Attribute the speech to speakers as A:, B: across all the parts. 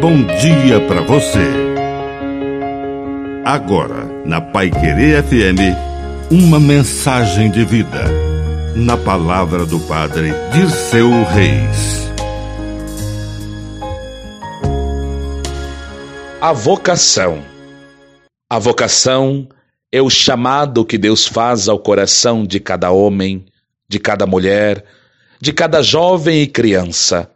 A: bom dia para você. Agora, na Pai Querer FM, uma mensagem de vida. Na palavra do Padre Dirceu Reis.
B: A vocação. A vocação é o chamado que Deus faz ao coração de cada homem, de cada mulher, de cada jovem e criança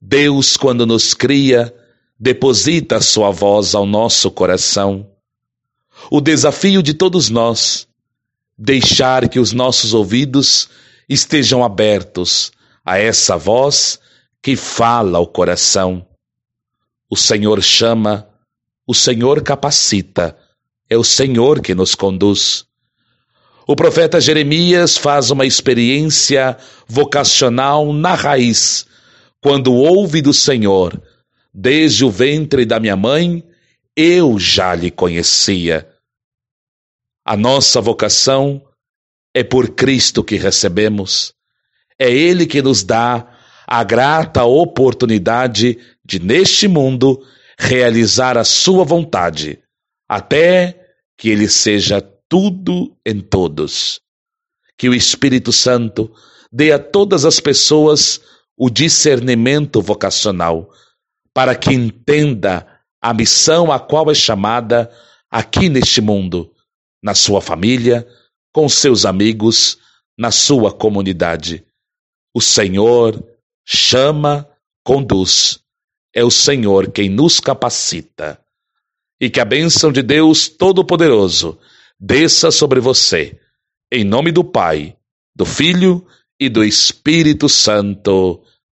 B: Deus, quando nos cria, deposita sua voz ao nosso coração. O desafio de todos nós, deixar que os nossos ouvidos estejam abertos a essa voz que fala ao coração. O Senhor chama, o Senhor capacita, é o Senhor que nos conduz. O profeta Jeremias faz uma experiência vocacional na raiz quando ouve do Senhor, desde o ventre da minha mãe, eu já lhe conhecia. A nossa vocação é por Cristo que recebemos. É Ele que nos dá a grata oportunidade de, neste mundo, realizar a Sua vontade, até que Ele seja tudo em todos. Que o Espírito Santo dê a todas as pessoas o discernimento vocacional, para que entenda a missão a qual é chamada aqui neste mundo, na sua família, com seus amigos, na sua comunidade. O Senhor chama, conduz. É o Senhor quem nos capacita. E que a bênção de Deus Todo-Poderoso desça sobre você, em nome do Pai, do Filho e do Espírito Santo.